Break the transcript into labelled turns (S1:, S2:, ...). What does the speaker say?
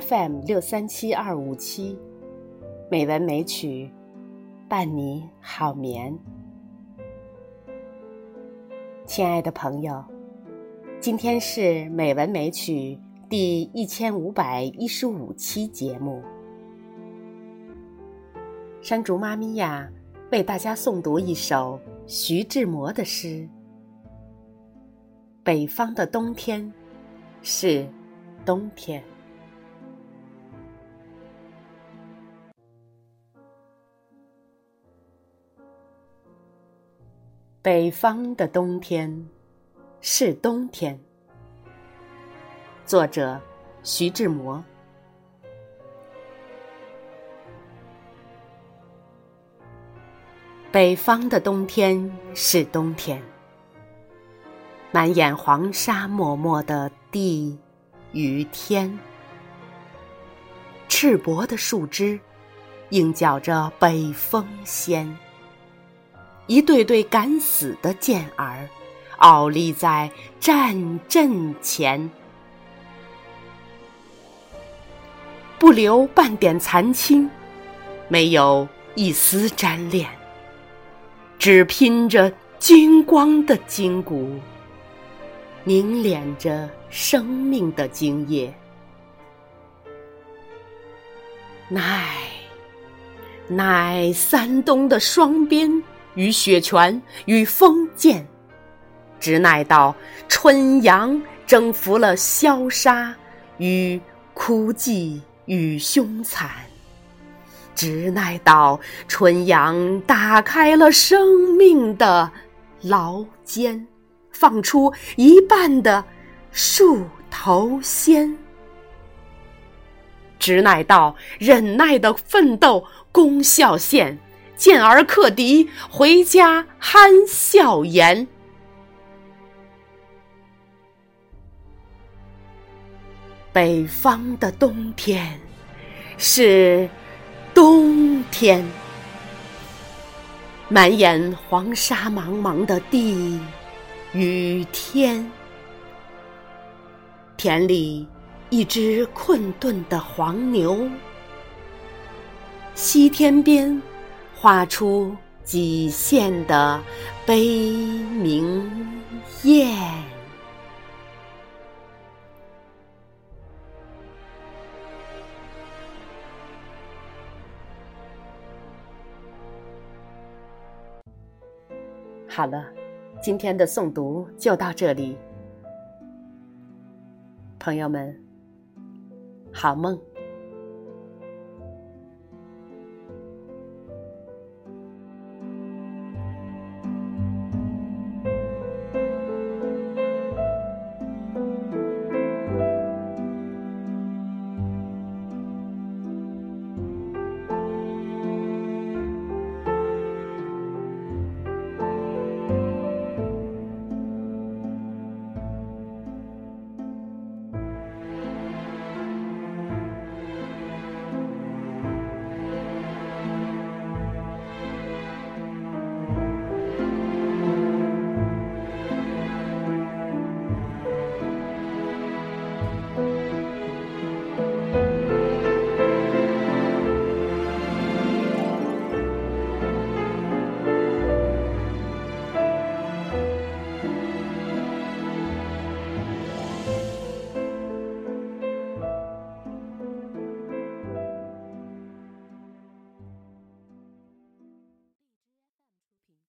S1: FM 六三七二五七，美文美曲，伴你好眠。亲爱的朋友，今天是美文美曲第一千五百一十五期节目。山竹妈咪呀，为大家诵读一首徐志摩的诗《北方的冬天》。是冬天，北方的冬天是冬天。作者：徐志摩。北方的冬天是冬天。满眼黄沙漠漠的地与天，赤膊的树枝应叫着北风仙。一对对敢死的健儿，傲立在战阵前，不留半点残青，没有一丝沾恋，只拼着金光的筋骨。凝敛着生命的精液，乃乃三冬的霜鞭与雪泉与封建，直乃到春阳征服了萧杀与枯寂与凶残，直乃到春阳打开了生命的牢间。放出一半的树头鲜，直乃到忍耐的奋斗功效现，见儿克敌回家憨笑颜。北方的冬天是冬天，满眼黄沙茫茫的地。雨天，田里一只困顿的黄牛，西天边画出几线的悲鸣雁。好了。今天的诵读就到这里，朋友们，好梦。